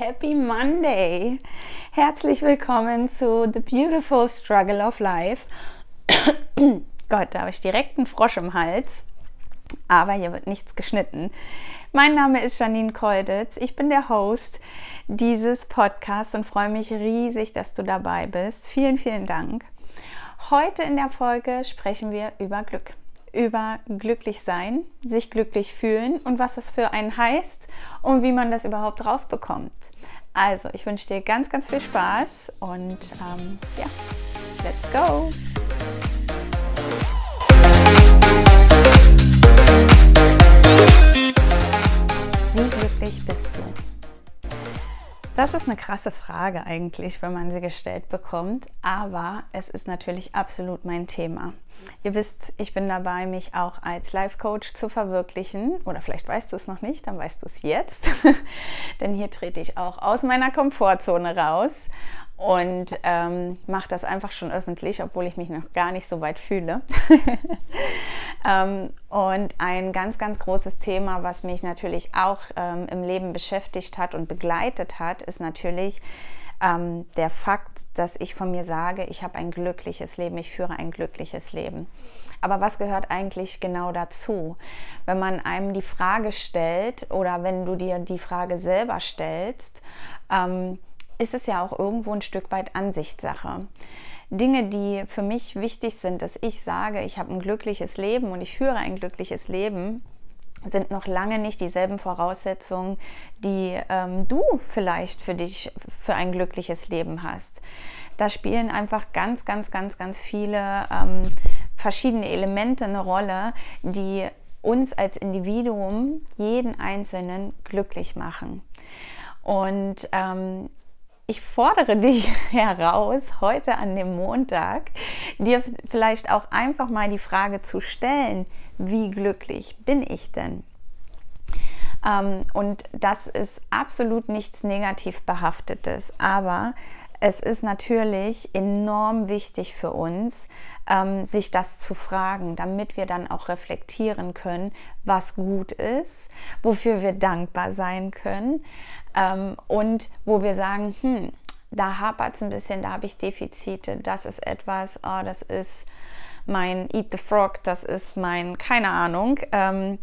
Happy Monday! Herzlich willkommen zu The Beautiful Struggle of Life. Gott, da habe ich direkt einen Frosch im Hals, aber hier wird nichts geschnitten. Mein Name ist Janine Kolditz, ich bin der Host dieses Podcasts und freue mich riesig, dass du dabei bist. Vielen, vielen Dank. Heute in der Folge sprechen wir über Glück über glücklich sein, sich glücklich fühlen und was das für einen heißt und wie man das überhaupt rausbekommt. Also, ich wünsche dir ganz, ganz viel Spaß und ähm, ja, let's go! Das ist eine krasse Frage eigentlich, wenn man sie gestellt bekommt, aber es ist natürlich absolut mein Thema. Ihr wisst, ich bin dabei, mich auch als Life Coach zu verwirklichen. Oder vielleicht weißt du es noch nicht, dann weißt du es jetzt, denn hier trete ich auch aus meiner Komfortzone raus und ähm, mache das einfach schon öffentlich, obwohl ich mich noch gar nicht so weit fühle. ähm, und ein ganz, ganz großes Thema, was mich natürlich auch ähm, im Leben beschäftigt hat und begleitet hat, ist natürlich ähm, der Fakt, dass ich von mir sage, ich habe ein glückliches Leben, ich führe ein glückliches Leben. Aber was gehört eigentlich genau dazu? Wenn man einem die Frage stellt oder wenn du dir die Frage selber stellst, ähm, ist es ja auch irgendwo ein Stück weit Ansichtssache. Dinge, die für mich wichtig sind, dass ich sage, ich habe ein glückliches Leben und ich führe ein glückliches Leben, sind noch lange nicht dieselben Voraussetzungen, die ähm, du vielleicht für dich für ein glückliches Leben hast. Da spielen einfach ganz, ganz, ganz, ganz viele ähm, verschiedene Elemente eine Rolle, die uns als Individuum, jeden Einzelnen glücklich machen. Und ähm, ich fordere dich heraus, heute an dem Montag, dir vielleicht auch einfach mal die Frage zu stellen, wie glücklich bin ich denn? Ähm, und das ist absolut nichts negativ behaftetes, aber es ist natürlich enorm wichtig für uns, ähm, sich das zu fragen, damit wir dann auch reflektieren können, was gut ist, wofür wir dankbar sein können ähm, und wo wir sagen, hm, da hapert es ein bisschen, da habe ich Defizite, das ist etwas, oh, das ist mein Eat the Frog, das ist mein, keine Ahnung. Ähm,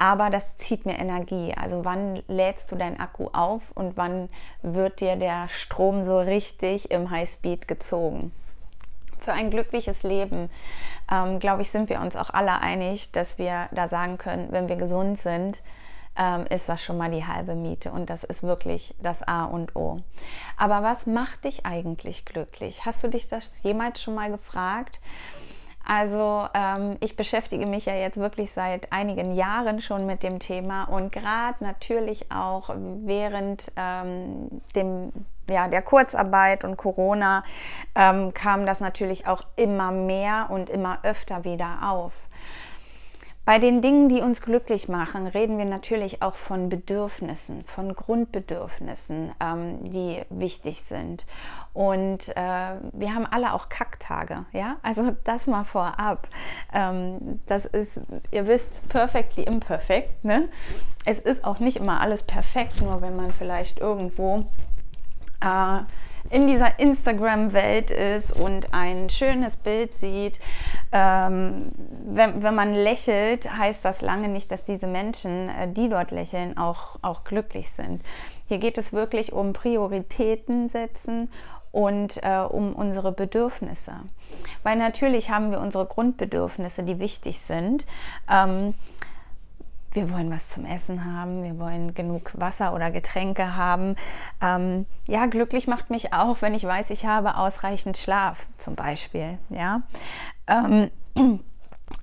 aber das zieht mir Energie. Also wann lädst du deinen Akku auf und wann wird dir der Strom so richtig im Highspeed gezogen? Für ein glückliches Leben, ähm, glaube ich, sind wir uns auch alle einig, dass wir da sagen können, wenn wir gesund sind, ähm, ist das schon mal die halbe Miete und das ist wirklich das A und O. Aber was macht dich eigentlich glücklich? Hast du dich das jemals schon mal gefragt? Also ähm, ich beschäftige mich ja jetzt wirklich seit einigen Jahren schon mit dem Thema und gerade natürlich auch während ähm, dem, ja, der Kurzarbeit und Corona ähm, kam das natürlich auch immer mehr und immer öfter wieder auf. Bei den Dingen, die uns glücklich machen, reden wir natürlich auch von Bedürfnissen, von Grundbedürfnissen, ähm, die wichtig sind. Und äh, wir haben alle auch Kacktage, ja? Also das mal vorab. Ähm, das ist, ihr wisst, perfectly imperfect. Ne? Es ist auch nicht immer alles perfekt, nur wenn man vielleicht irgendwo äh, in dieser Instagram-Welt ist und ein schönes Bild sieht, ähm, wenn, wenn man lächelt, heißt das lange nicht, dass diese Menschen, äh, die dort lächeln, auch, auch glücklich sind. Hier geht es wirklich um Prioritäten setzen und äh, um unsere Bedürfnisse. Weil natürlich haben wir unsere Grundbedürfnisse, die wichtig sind. Ähm, wir wollen was zum Essen haben, wir wollen genug Wasser oder Getränke haben. Ähm, ja, glücklich macht mich auch, wenn ich weiß, ich habe ausreichend Schlaf zum Beispiel. Ja. Ähm,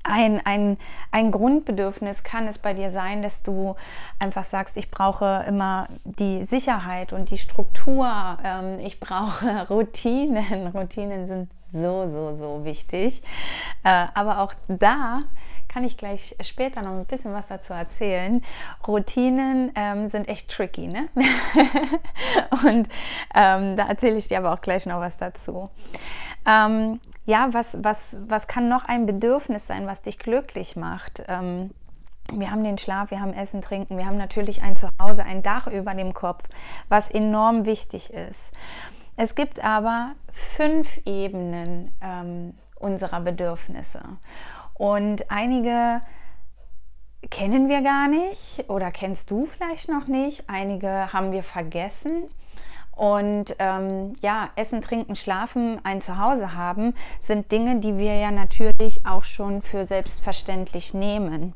ein, ein, ein Grundbedürfnis kann es bei dir sein, dass du einfach sagst, ich brauche immer die Sicherheit und die Struktur, ähm, ich brauche Routinen. Routinen sind so, so, so wichtig. Äh, aber auch da kann ich gleich später noch ein bisschen was dazu erzählen. Routinen ähm, sind echt tricky, ne? Und ähm, da erzähle ich dir aber auch gleich noch was dazu. Ähm, ja, was, was, was kann noch ein Bedürfnis sein, was dich glücklich macht? Ähm, wir haben den Schlaf, wir haben Essen, Trinken, wir haben natürlich ein Zuhause, ein Dach über dem Kopf, was enorm wichtig ist. Es gibt aber fünf Ebenen ähm, unserer Bedürfnisse. Und einige kennen wir gar nicht oder kennst du vielleicht noch nicht. Einige haben wir vergessen. Und ähm, ja, Essen, Trinken, Schlafen, ein Zuhause haben, sind Dinge, die wir ja natürlich auch schon für selbstverständlich nehmen.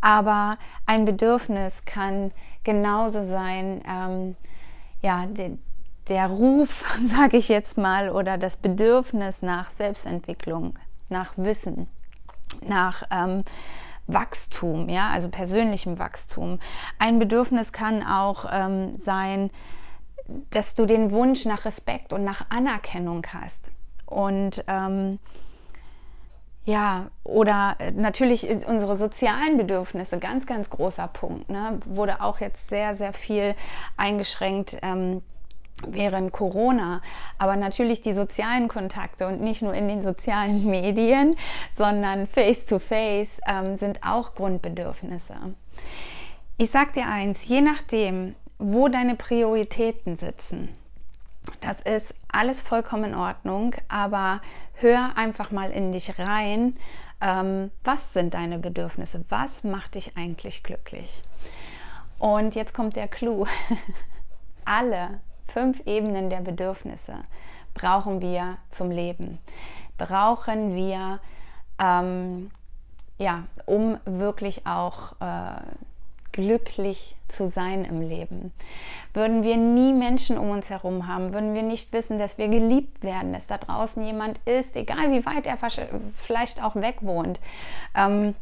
Aber ein Bedürfnis kann genauso sein, ähm, ja, der, Ruf, sage ich jetzt mal, oder das Bedürfnis nach Selbstentwicklung, nach Wissen, nach ähm, Wachstum, ja, also persönlichem Wachstum. Ein Bedürfnis kann auch ähm, sein, dass du den Wunsch nach Respekt und nach Anerkennung hast. Und ähm, ja, oder äh, natürlich unsere sozialen Bedürfnisse, ganz, ganz großer Punkt. Ne? Wurde auch jetzt sehr, sehr viel eingeschränkt. Ähm, während Corona, aber natürlich die sozialen Kontakte und nicht nur in den sozialen Medien, sondern face-to-face -face, ähm, sind auch Grundbedürfnisse. Ich sag dir eins, je nachdem, wo deine Prioritäten sitzen. Das ist alles vollkommen in Ordnung, aber hör einfach mal in dich rein. Ähm, was sind deine Bedürfnisse? Was macht dich eigentlich glücklich? Und jetzt kommt der Clou. Alle fünf Ebenen der Bedürfnisse brauchen wir zum Leben. Brauchen wir, ähm, ja, um wirklich auch äh, glücklich zu sein im Leben. Würden wir nie Menschen um uns herum haben, würden wir nicht wissen, dass wir geliebt werden, dass da draußen jemand ist, egal wie weit er vielleicht auch weg wohnt. Ähm,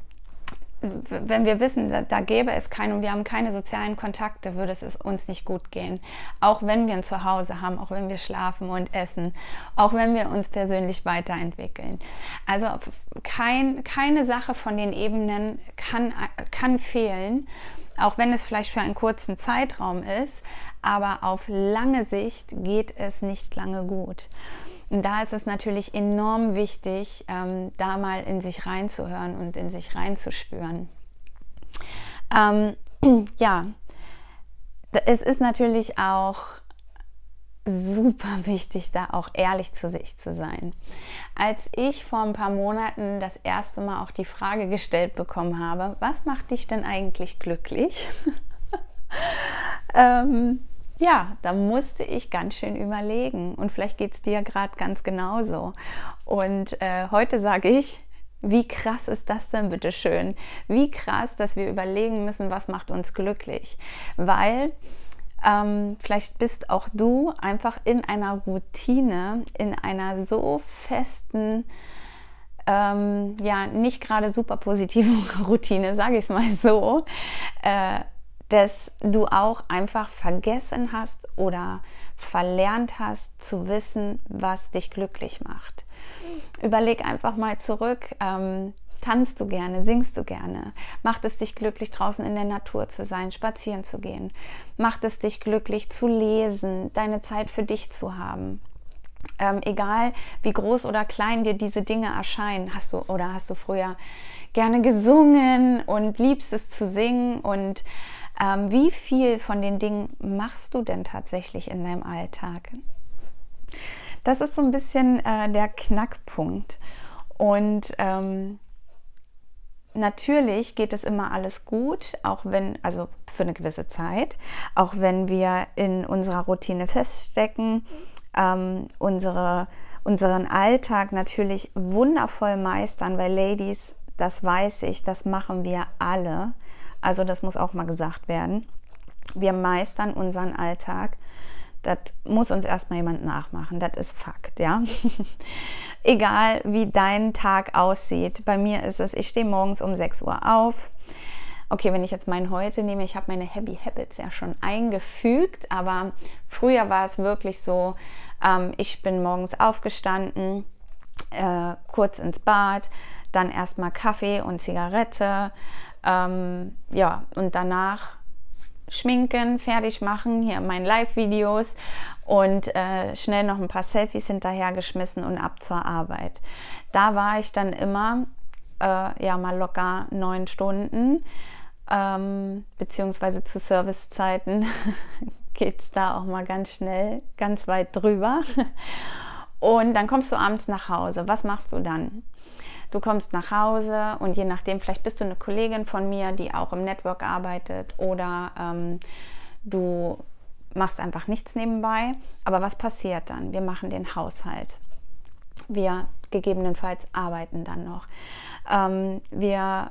wenn wir wissen, da, da, gäbe es keinen und wir haben keine sozialen Kontakte, würde es uns nicht gut gehen. Auch wenn wir ein Zuhause haben, auch wenn wir schlafen und essen, auch wenn wir uns persönlich weiterentwickeln. Also kein, keine Sache von den Ebenen kann, kann fehlen auch wenn es vielleicht für einen kurzen Zeitraum ist, aber auf lange Sicht geht es nicht lange gut. Und da ist es natürlich enorm wichtig, ähm, da mal in sich reinzuhören und in sich reinzuspüren. Ähm, ja, es ist natürlich auch super wichtig, da auch ehrlich zu sich zu sein. Als ich vor ein paar Monaten das erste Mal auch die Frage gestellt bekommen habe, was macht dich denn eigentlich glücklich? ähm, ja, da musste ich ganz schön überlegen und vielleicht geht es dir gerade ganz genauso. Und äh, heute sage ich, wie krass ist das denn bitte schön? Wie krass, dass wir überlegen müssen, was macht uns glücklich? Weil ähm, vielleicht bist auch du einfach in einer Routine, in einer so festen, ähm, ja, nicht gerade super positiven Routine, sage ich es mal so, äh, dass du auch einfach vergessen hast oder verlernt hast zu wissen, was dich glücklich macht. Überleg einfach mal zurück. Ähm, Tanzt du gerne? Singst du gerne? Macht es dich glücklich, draußen in der Natur zu sein, spazieren zu gehen? Macht es dich glücklich, zu lesen, deine Zeit für dich zu haben? Ähm, egal wie groß oder klein dir diese Dinge erscheinen, hast du oder hast du früher gerne gesungen und liebst es zu singen und ähm, wie viel von den Dingen machst du denn tatsächlich in deinem Alltag? Das ist so ein bisschen äh, der Knackpunkt. Und ähm, Natürlich geht es immer alles gut, auch wenn, also für eine gewisse Zeit, auch wenn wir in unserer Routine feststecken, ähm, unsere, unseren Alltag natürlich wundervoll meistern, weil Ladies, das weiß ich, das machen wir alle. Also das muss auch mal gesagt werden. Wir meistern unseren Alltag das muss uns erstmal jemand nachmachen. Das ist Fakt, ja. Egal wie dein Tag aussieht. Bei mir ist es, ich stehe morgens um 6 Uhr auf. Okay, wenn ich jetzt meinen heute nehme, ich habe meine Happy Habits ja schon eingefügt, aber früher war es wirklich so, ähm, ich bin morgens aufgestanden, äh, kurz ins Bad, dann erstmal Kaffee und Zigarette, ähm, ja, und danach schminken, fertig machen, hier meinen Live-Videos und äh, schnell noch ein paar Selfies hinterhergeschmissen und ab zur Arbeit. Da war ich dann immer äh, ja mal locker neun Stunden, ähm, beziehungsweise zu Servicezeiten geht es da auch mal ganz schnell, ganz weit drüber. Und dann kommst du abends nach Hause. Was machst du dann? Du kommst nach Hause und je nachdem, vielleicht bist du eine Kollegin von mir, die auch im Network arbeitet oder ähm, du machst einfach nichts nebenbei. Aber was passiert dann? Wir machen den Haushalt. Wir gegebenenfalls arbeiten dann noch. Ähm, wir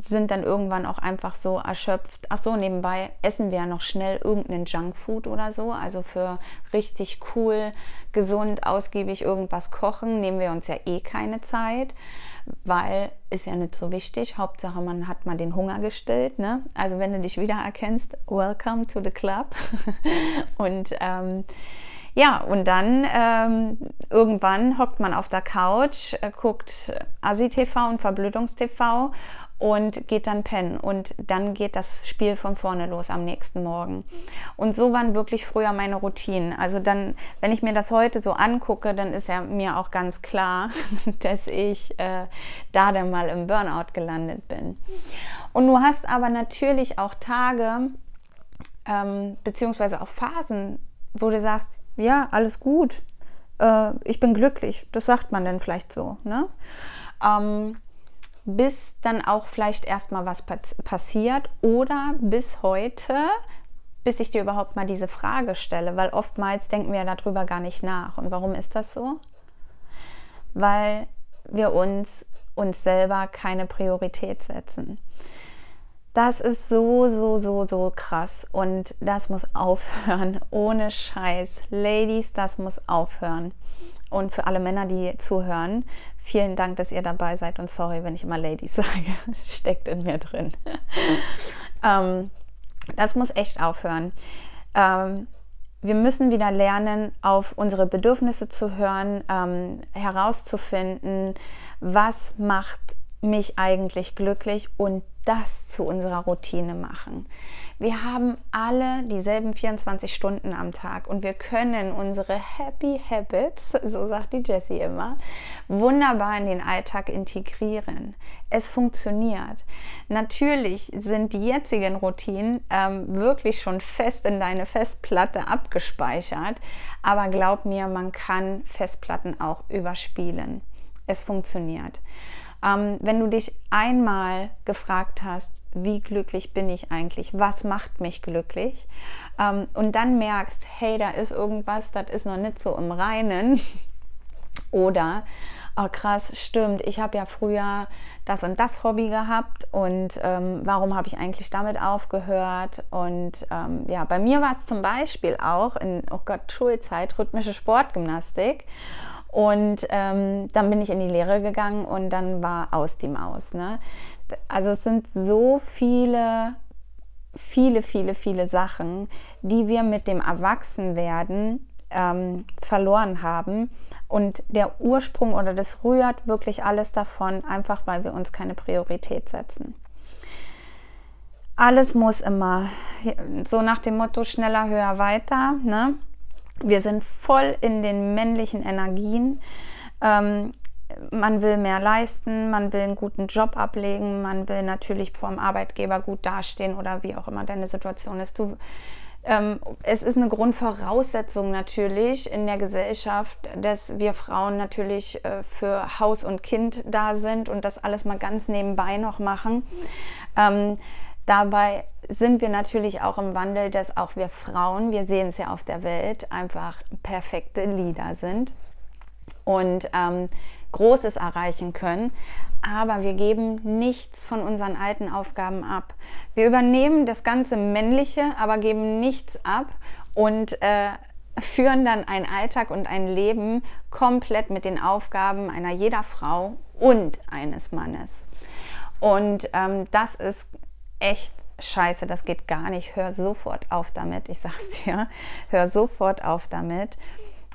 sind dann irgendwann auch einfach so erschöpft. Ach so, nebenbei essen wir ja noch schnell irgendeinen Junkfood oder so. Also für richtig cool, gesund, ausgiebig irgendwas kochen nehmen wir uns ja eh keine Zeit, weil ist ja nicht so wichtig. Hauptsache, man hat mal den Hunger gestillt. Ne? Also wenn du dich wiedererkennst, welcome to the club. Und ähm, ja, und dann ähm, irgendwann hockt man auf der Couch, äh, guckt Asi-TV und Verblödungstv und geht dann pennen. Und dann geht das Spiel von vorne los am nächsten Morgen. Und so waren wirklich früher meine Routinen. Also dann, wenn ich mir das heute so angucke, dann ist ja mir auch ganz klar, dass ich äh, da dann mal im Burnout gelandet bin. Und du hast aber natürlich auch Tage, ähm, beziehungsweise auch Phasen, wo du sagst, ja, alles gut, äh, ich bin glücklich. Das sagt man dann vielleicht so. Ne? Ähm, bis dann auch vielleicht erstmal was passiert oder bis heute, bis ich dir überhaupt mal diese Frage stelle, weil oftmals denken wir darüber gar nicht nach. Und warum ist das so? Weil wir uns uns selber keine Priorität setzen. Das ist so, so, so, so krass und das muss aufhören. Ohne Scheiß. Ladies, das muss aufhören. Und für alle Männer, die zuhören, vielen Dank, dass ihr dabei seid und sorry, wenn ich immer Ladies sage. Steckt in mir drin. ähm, das muss echt aufhören. Ähm, wir müssen wieder lernen, auf unsere Bedürfnisse zu hören, ähm, herauszufinden, was macht mich eigentlich glücklich und das zu unserer Routine machen. Wir haben alle dieselben 24 Stunden am Tag und wir können unsere Happy Habits, so sagt die Jessie immer, wunderbar in den Alltag integrieren. Es funktioniert. Natürlich sind die jetzigen Routinen ähm, wirklich schon fest in deine Festplatte abgespeichert, aber glaub mir, man kann Festplatten auch überspielen. Es funktioniert. Ähm, wenn du dich einmal gefragt hast, wie glücklich bin ich eigentlich, was macht mich glücklich ähm, und dann merkst, hey, da ist irgendwas, das ist noch nicht so im Reinen oder oh krass, stimmt, ich habe ja früher das und das Hobby gehabt und ähm, warum habe ich eigentlich damit aufgehört? Und ähm, ja, bei mir war es zum Beispiel auch in, oh Gott, Schulzeit, rhythmische Sportgymnastik. Und ähm, dann bin ich in die Lehre gegangen und dann war aus die Maus. Ne? Also es sind so viele, viele, viele, viele Sachen, die wir mit dem Erwachsenwerden ähm, verloren haben. Und der Ursprung oder das rührt wirklich alles davon, einfach weil wir uns keine Priorität setzen. Alles muss immer so nach dem Motto schneller, höher, weiter. Ne? Wir sind voll in den männlichen Energien. Ähm, man will mehr leisten, man will einen guten Job ablegen, man will natürlich vor dem Arbeitgeber gut dastehen oder wie auch immer deine Situation ist. Du, ähm, es ist eine Grundvoraussetzung natürlich in der Gesellschaft, dass wir Frauen natürlich äh, für Haus und Kind da sind und das alles mal ganz nebenbei noch machen. Ähm, Dabei sind wir natürlich auch im Wandel, dass auch wir Frauen, wir sehen es ja auf der Welt, einfach perfekte Leader sind und ähm, Großes erreichen können. Aber wir geben nichts von unseren alten Aufgaben ab. Wir übernehmen das ganze Männliche, aber geben nichts ab und äh, führen dann einen Alltag und ein Leben komplett mit den Aufgaben einer jeder Frau und eines Mannes. Und ähm, das ist echt scheiße, das geht gar nicht. Hör sofort auf damit. Ich sag's dir, hör sofort auf damit,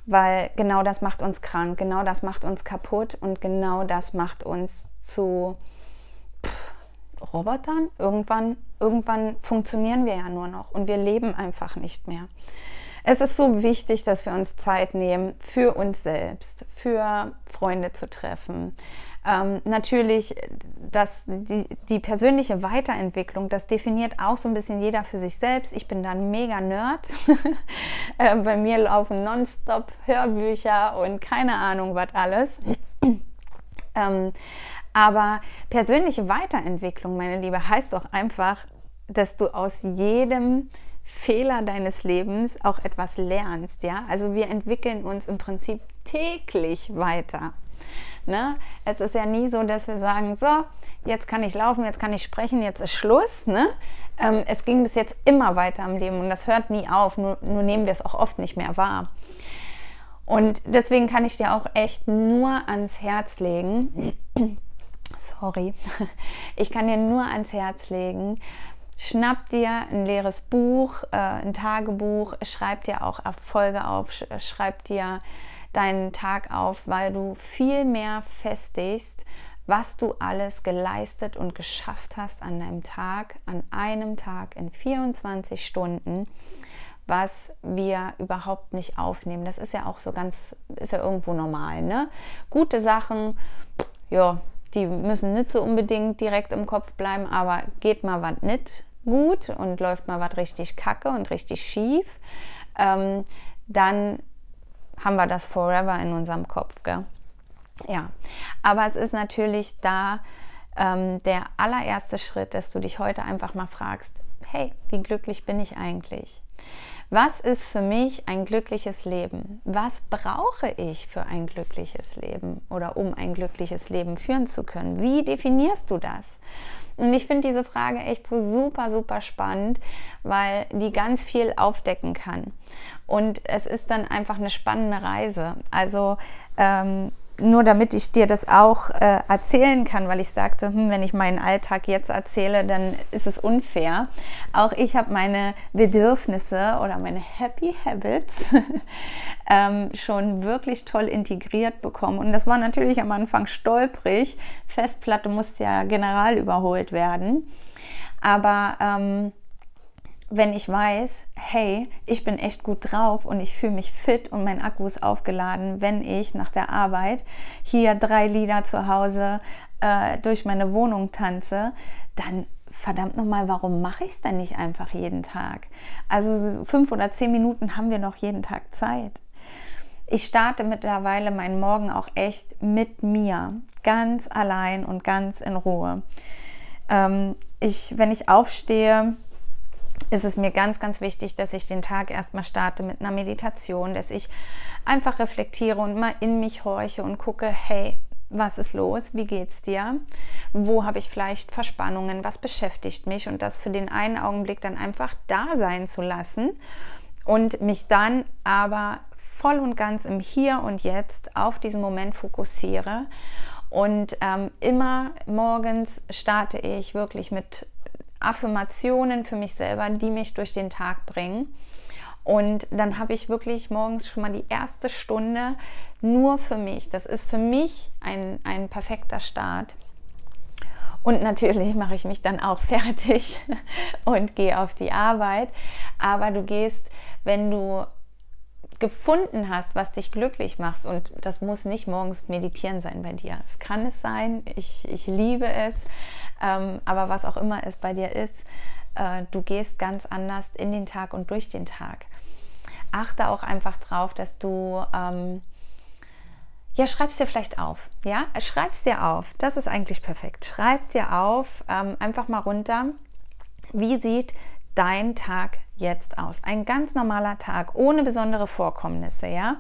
weil genau das macht uns krank, genau das macht uns kaputt und genau das macht uns zu pff, Robotern. Irgendwann, irgendwann funktionieren wir ja nur noch und wir leben einfach nicht mehr. Es ist so wichtig, dass wir uns Zeit nehmen für uns selbst, für Freunde zu treffen, Ähm, natürlich, dass die, die persönliche Weiterentwicklung, das definiert auch so ein bisschen jeder für sich selbst. Ich bin da ein mega Nerd. äh, bei mir laufen nonstop Hörbücher und keine Ahnung, was alles. ähm, aber persönliche Weiterentwicklung, meine Liebe, heißt doch einfach, dass du aus jedem Fehler deines Lebens auch etwas lernst, ja? Also wir entwickeln uns im Prinzip täglich weiter. Ne? Es ist ja nie so, dass wir sagen, so, jetzt kann ich laufen, jetzt kann ich sprechen, jetzt ist Schluss. Ne? Ähm, es ging bis jetzt immer weiter im Leben und das hört nie auf, nur, nur nehmen wir es auch oft nicht mehr wahr. Und deswegen kann ich dir auch echt nur ans Herz legen, sorry, ich kann dir nur ans Herz legen, schnapp dir ein leeres Buch, äh, ein Tagebuch, schreib dir auch Erfolge auf, schreib dir deinen Tag auf, weil du viel mehr festigst, was du alles geleistet und geschafft hast an deinem Tag, an einem Tag in 24 Stunden, was wir überhaupt nicht aufnehmen. Das ist ja auch so ganz, ist ja irgendwo normal. Ne? Gute Sachen, ja, die müssen nicht so unbedingt direkt im Kopf bleiben, aber geht mal was nicht gut und läuft mal was richtig kacke und richtig schief, ähm, dann haben wir das forever in unserem Kopf. Gell? Ja, aber es ist natürlich da ähm, der allererste Schritt, dass du dich heute einfach mal fragst, hey, wie glücklich bin ich eigentlich? Was ist für mich ein glückliches Leben? Was brauche ich für ein glückliches Leben oder um ein glückliches Leben führen zu können? Wie definierst du das? Und ich finde diese Frage echt so super, super spannend, weil die ganz viel aufdecken kann. Und es ist dann einfach eine spannende Reise. Also ähm, nur damit ich dir das auch äh, erzählen kann, weil ich sagte, hm, wenn ich meinen Alltag jetzt erzähle, dann ist es unfair. Auch ich habe meine Bedürfnisse oder meine Happy Habits ähm, schon wirklich toll integriert bekommen. Und das war natürlich am Anfang stolprig. Festplatte musste ja general überholt werden. Aber ähm, wenn ich weiß, hey, ich bin echt gut drauf und ich fühle mich fit und mein Akku ist aufgeladen, wenn ich nach der Arbeit hier drei Lieder zu Hause äh, durch meine Wohnung tanze, dann verdammt nochmal, warum mache ich es denn nicht einfach jeden Tag? Also fünf oder zehn Minuten haben wir noch jeden Tag Zeit. Ich starte mittlerweile meinen Morgen auch echt mit mir, ganz allein und ganz in Ruhe. Ähm, ich, wenn ich aufstehe, ist es mir ganz, ganz wichtig, dass ich den Tag erstmal starte mit einer Meditation, dass ich einfach reflektiere und mal in mich horche und gucke, hey, was ist los? Wie geht's dir? Wo habe ich vielleicht Verspannungen? Was beschäftigt mich? Und das für den einen Augenblick dann einfach da sein zu lassen und mich dann aber voll und ganz im Hier und Jetzt auf diesen Moment fokussiere. Und ähm, immer morgens starte ich wirklich mit Affirmationen für mich selber, die mich durch den Tag bringen. Und dann habe ich wirklich morgens schon mal die erste Stunde nur für mich. Das ist für mich ein, ein perfekter Start. Und natürlich mache ich mich dann auch fertig und gehe auf die Arbeit. Aber du gehst, wenn du gefunden hast, was dich glücklich macht, und das muss nicht morgens meditieren sein bei dir. Es kann es sein, ich, ich liebe es, ähm, aber was auch immer es bei dir ist, äh, du gehst ganz anders in den Tag und durch den Tag. Achte auch einfach drauf, dass du ähm, ja, schreib's dir vielleicht auf. Ja, schreib's dir auf. Das ist eigentlich perfekt. Schreib dir auf, ähm, einfach mal runter. Wie sieht dein Tag jetzt aus? Ein ganz normaler Tag, ohne besondere Vorkommnisse, ja?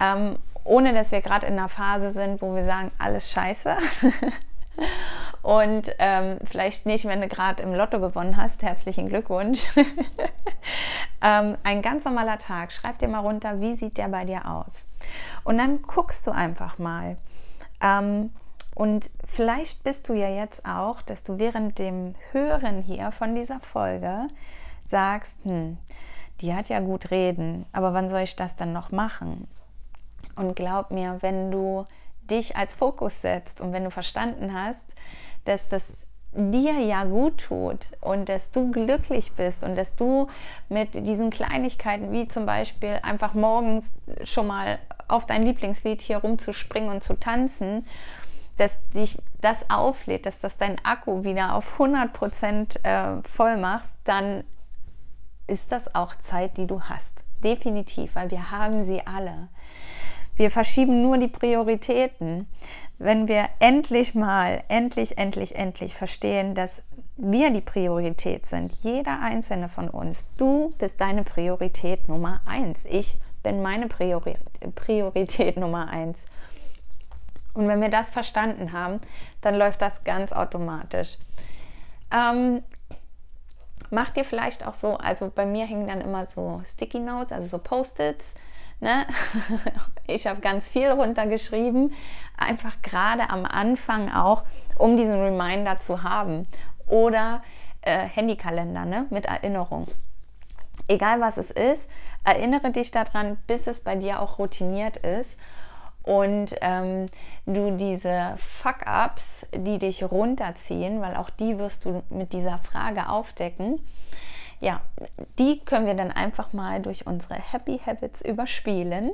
Ähm, ohne dass wir gerade in einer Phase sind, wo wir sagen, alles scheiße. Und ähm, vielleicht nicht, wenn du gerade im Lotto gewonnen hast. Herzlichen Glückwunsch. ähm, ein ganz normaler Tag. Schreib dir mal runter, wie sieht der bei dir aus? Und dann guckst du einfach mal. Ähm, und vielleicht bist du ja jetzt auch, dass du während dem Hören hier von dieser Folge sagst, hm, die hat ja gut reden, aber wann soll ich das dann noch machen? Und glaub mir, wenn du dich als Fokus setzt und wenn du verstanden hast, dass das dir ja gut tut und dass du glücklich bist und dass du mit diesen Kleinigkeiten wie zum Beispiel einfach morgens schon mal auf dein Lieblingslied hier rumzuspringen und zu tanzen dass dich das auflädt, dass das dein Akku wieder auf 100% äh, voll machst, dann ist das auch Zeit, die du hast. Definitiv, weil wir haben sie alle. Wir verschieben nur die Prioritäten. Wenn wir endlich mal, endlich, endlich, endlich verstehen, dass wir die Priorität sind, jeder einzelne von uns, du bist deine Priorität Nummer eins. Ich bin meine Priori Priorität Nummer eins. Und wenn wir das verstanden haben, dann läuft das ganz automatisch. Ähm, macht dir vielleicht auch so, also bei mir hängen dann immer so Sticky Notes, also so Post-its. Ne? Ich habe ganz viel runtergeschrieben, einfach gerade am Anfang auch, um diesen Reminder zu haben. Oder äh, Handykalender ne? mit Erinnerung. Egal was es ist, erinnere dich daran, bis es bei dir auch routiniert ist und ähm, du diese Fuck-ups, die dich runterziehen, weil auch die wirst du mit dieser Frage aufdecken, ja, die können wir dann einfach mal durch unsere Happy Habits überspielen.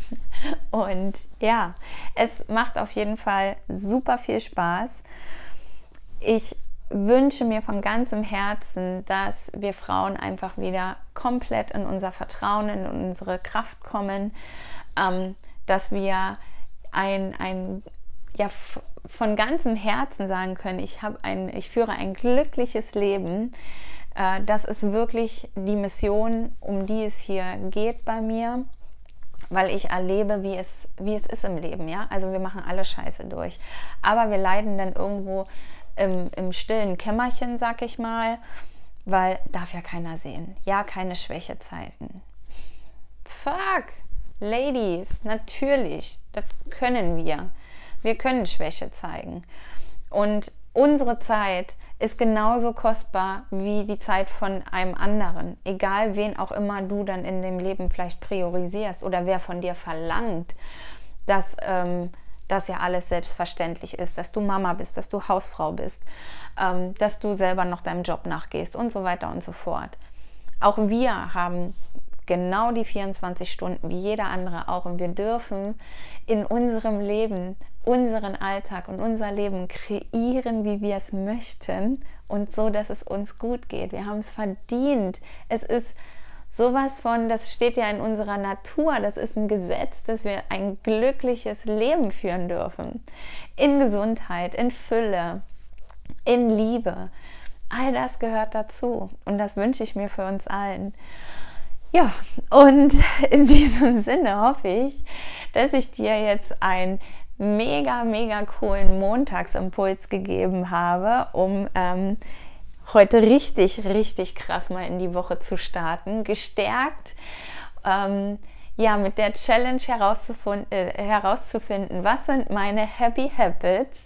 und ja, es macht auf jeden Fall super viel Spaß. Ich wünsche mir von ganzem Herzen, dass wir Frauen einfach wieder komplett in unser Vertrauen, in unsere Kraft kommen, ähm, dass wir ein, ein ja, von ganzem Herzen sagen können, ich, ein, ich führe ein glückliches Leben. Äh, das ist wirklich die Mission, um die es hier geht bei mir, weil ich erlebe, wie es, wie es ist im Leben. Ja? Also wir machen alle Scheiße durch. Aber wir leiden dann irgendwo im, im stillen Kämmerchen, sag ich mal, weil darf ja keiner sehen. Ja, keine Schwäche zeigen. Fuck, Ladies, natürlich, das können wir. Wir können Schwäche zeigen. Und unsere Zeit ist genauso kostbar wie die Zeit von einem anderen. Egal wen auch immer du dann in dem Leben vielleicht priorisierst oder wer von dir verlangt, dass ähm, das ja alles selbstverständlich ist, dass du Mama bist, dass du Hausfrau bist, ähm, dass du selber noch deinem Job nachgehst und so weiter und so fort. Auch wir haben genau die 24 Stunden wie jeder andere auch. Und wir dürfen in unserem Leben unseren Alltag und unser Leben kreieren, wie wir es möchten und so, dass es uns gut geht. Wir haben es verdient. Es ist sowas von, das steht ja in unserer Natur, das ist ein Gesetz, dass wir ein glückliches Leben führen dürfen. In Gesundheit, in Fülle, in Liebe. All das gehört dazu und das wünsche ich mir für uns allen. Ja, und in diesem Sinne hoffe ich, dass ich dir jetzt einen mega, mega coolen Montagsimpuls gegeben habe, um ähm, heute richtig, richtig krass mal in die Woche zu starten. Gestärkt, ähm, ja, mit der Challenge herauszufinden, äh, herauszufinden, was sind meine Happy Habits.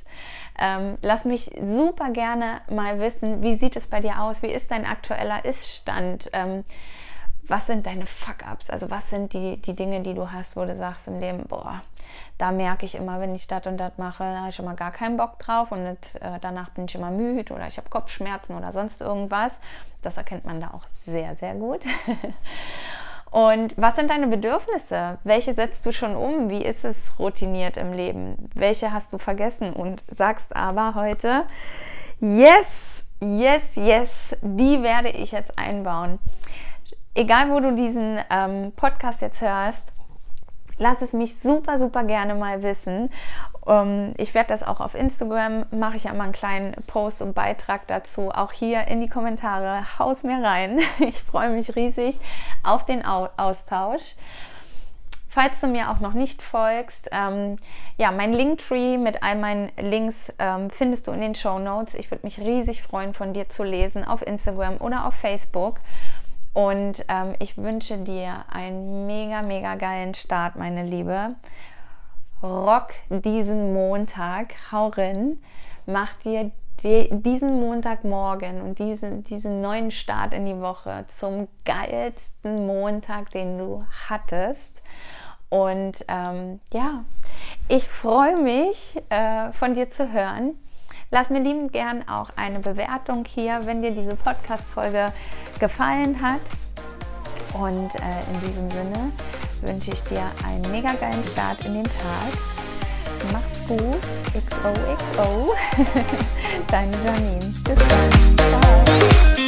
Ähm, lass mich super gerne mal wissen, wie sieht es bei dir aus? Wie ist dein aktueller Iststand? Ähm, was sind deine Fuck-ups? Also was sind die, die Dinge, die du hast, wo du sagst im Leben, boah, da merke ich immer, wenn ich das und das mache, da habe ich schon mal gar keinen Bock drauf und nicht, äh, danach bin ich immer müde oder ich habe Kopfschmerzen oder sonst irgendwas. Das erkennt man da auch sehr, sehr gut. Und was sind deine Bedürfnisse? Welche setzt du schon um? Wie ist es routiniert im Leben? Welche hast du vergessen und sagst aber heute, yes, yes, yes, die werde ich jetzt einbauen egal wo du diesen ähm, Podcast jetzt hörst, lass es mich super, super gerne mal wissen. Um, ähm, ich werde das auch auf Instagram, mache ich einmal einen kleinen Post und Beitrag dazu. Auch hier in die Kommentare, haus mir rein. Ich freue mich riesig auf den Austausch. Falls du mir auch noch nicht folgst, ähm, ja, mein Linktree mit all meinen Links ähm, findest du in den Show Notes. Ich würde mich riesig freuen, von dir zu lesen auf Instagram oder auf Facebook. Und ähm, ich wünsche dir einen mega, mega geilen Start, meine Liebe. Rock diesen Montag, hau rein, mach dir die, diesen Montagmorgen und diesen, diesen neuen Start in die Woche zum geilsten Montag, den du hattest. Und ähm, ja, ich freue mich, äh, von dir zu hören. Lass mir liebend gern auch eine Bewertung hier, wenn dir diese Podcast-Folge gefallen hat. Und äh, in diesem Sinne wünsche ich dir einen mega geilen Start in den Tag. Mach's gut. XOXO. Deine Janine. Bis dann. Ciao.